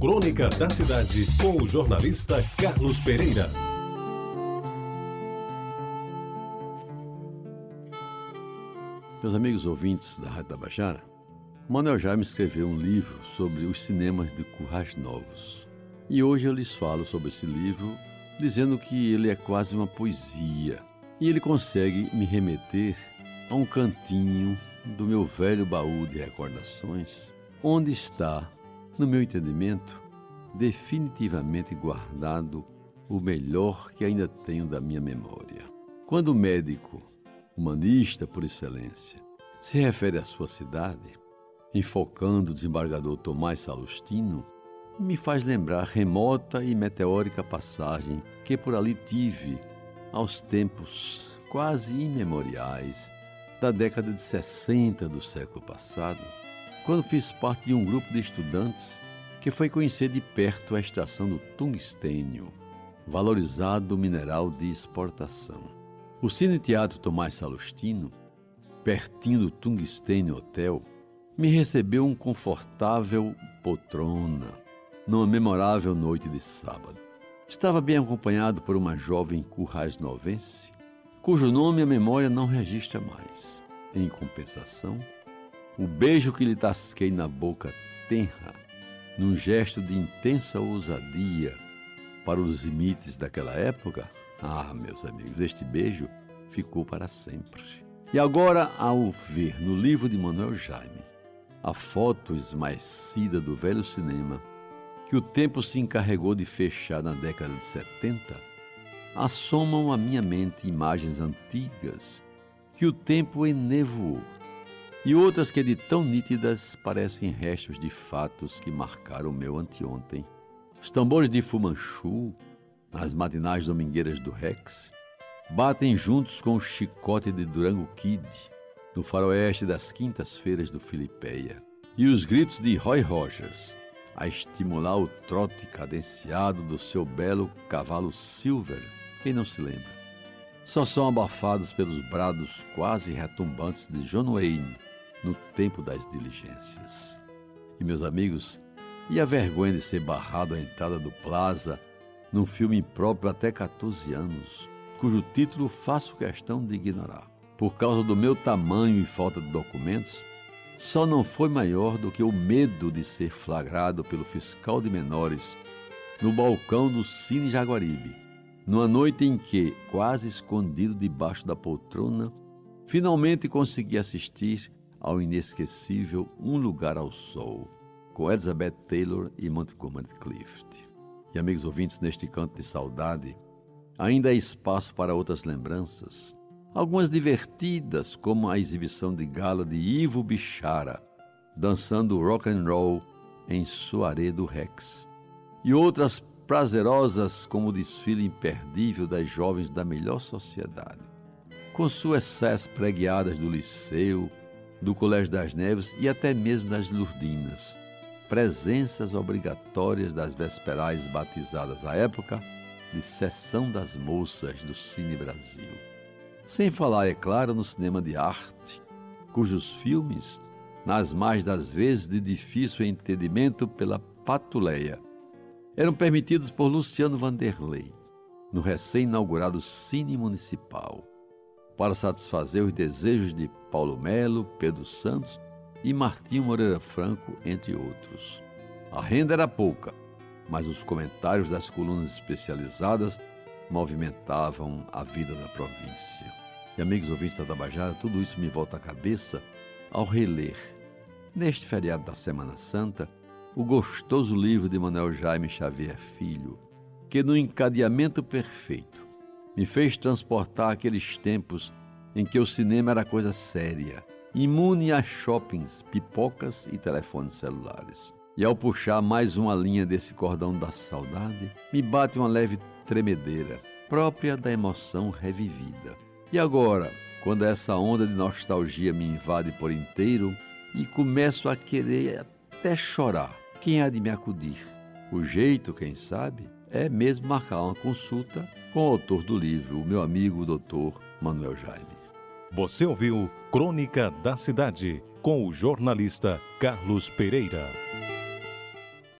Crônica da Cidade, com o jornalista Carlos Pereira. Meus amigos ouvintes da Rádio Tabajara, Manuel Jaime escreveu um livro sobre os cinemas de Currais Novos. E hoje eu lhes falo sobre esse livro, dizendo que ele é quase uma poesia. E ele consegue me remeter a um cantinho do meu velho baú de recordações, onde está no meu entendimento, definitivamente guardado o melhor que ainda tenho da minha memória. Quando o médico, humanista por excelência, se refere à sua cidade, enfocando o desembargador Tomás Salustino, me faz lembrar remota e meteórica passagem que por ali tive aos tempos quase imemoriais da década de 60 do século passado quando fiz parte de um grupo de estudantes que foi conhecer de perto a extração do tungstênio, valorizado mineral de exportação. O Cine Teatro Tomás Salustino, pertinho do Tungstênio Hotel, me recebeu um confortável poltrona numa memorável noite de sábado. Estava bem acompanhado por uma jovem currais novense, cujo nome a memória não registra mais. Em compensação, o beijo que lhe tasquei na boca tenra, num gesto de intensa ousadia para os limites daquela época, ah, meus amigos, este beijo ficou para sempre. E agora, ao ver no livro de Manuel Jaime a foto esmaecida do velho cinema que o tempo se encarregou de fechar na década de 70, assomam à minha mente imagens antigas que o tempo enevoou e outras que de tão nítidas parecem restos de fatos que marcaram o meu anteontem. Os tambores de Fumanchu, nas matinais domingueiras do Rex, batem juntos com o chicote de Durango Kid, no faroeste das quintas-feiras do Filipeia, e os gritos de Roy Rogers, a estimular o trote cadenciado do seu belo cavalo Silver, quem não se lembra? Só são abafados pelos brados quase retumbantes de John Wayne, no tempo das diligências. E meus amigos, e a vergonha de ser barrado à entrada do Plaza num filme próprio até 14 anos, cujo título faço questão de ignorar. Por causa do meu tamanho e falta de documentos, só não foi maior do que o medo de ser flagrado pelo fiscal de menores no balcão do Cine Jaguaribe, numa noite em que, quase escondido debaixo da poltrona, finalmente consegui assistir ao inesquecível Um Lugar ao Sol, com Elizabeth Taylor e Montgomery Clift. E amigos ouvintes, neste canto de saudade, ainda há espaço para outras lembranças, algumas divertidas, como a exibição de gala de Ivo Bichara, dançando rock and roll em Soaré do Rex, e outras prazerosas como o desfile imperdível das jovens da melhor sociedade, com suas sés preguiadas do liceu, do Colégio das Neves e até mesmo das Lurdinas, presenças obrigatórias das vesperais batizadas à época de Sessão das Moças do Cine Brasil. Sem falar, é claro, no cinema de arte, cujos filmes, nas mais das vezes de difícil entendimento pela patuleia, eram permitidos por Luciano Vanderlei, no recém-inaugurado Cine Municipal para satisfazer os desejos de Paulo Melo, Pedro Santos e Martinho Moreira Franco, entre outros. A renda era pouca, mas os comentários das colunas especializadas movimentavam a vida da província. E amigos ouvintes da Tabajara, tudo isso me volta à cabeça ao reler, neste feriado da Semana Santa, o gostoso livro de Manuel Jaime Xavier Filho, que no encadeamento perfeito me fez transportar aqueles tempos em que o cinema era coisa séria, imune a shoppings, pipocas e telefones celulares. E ao puxar mais uma linha desse cordão da saudade, me bate uma leve tremedeira, própria da emoção revivida. E agora, quando essa onda de nostalgia me invade por inteiro e começo a querer até chorar, quem há de me acudir? O jeito, quem sabe, é mesmo marcar uma consulta com o autor do livro, o meu amigo doutor Manuel Jaime. Você ouviu Crônica da Cidade com o jornalista Carlos Pereira.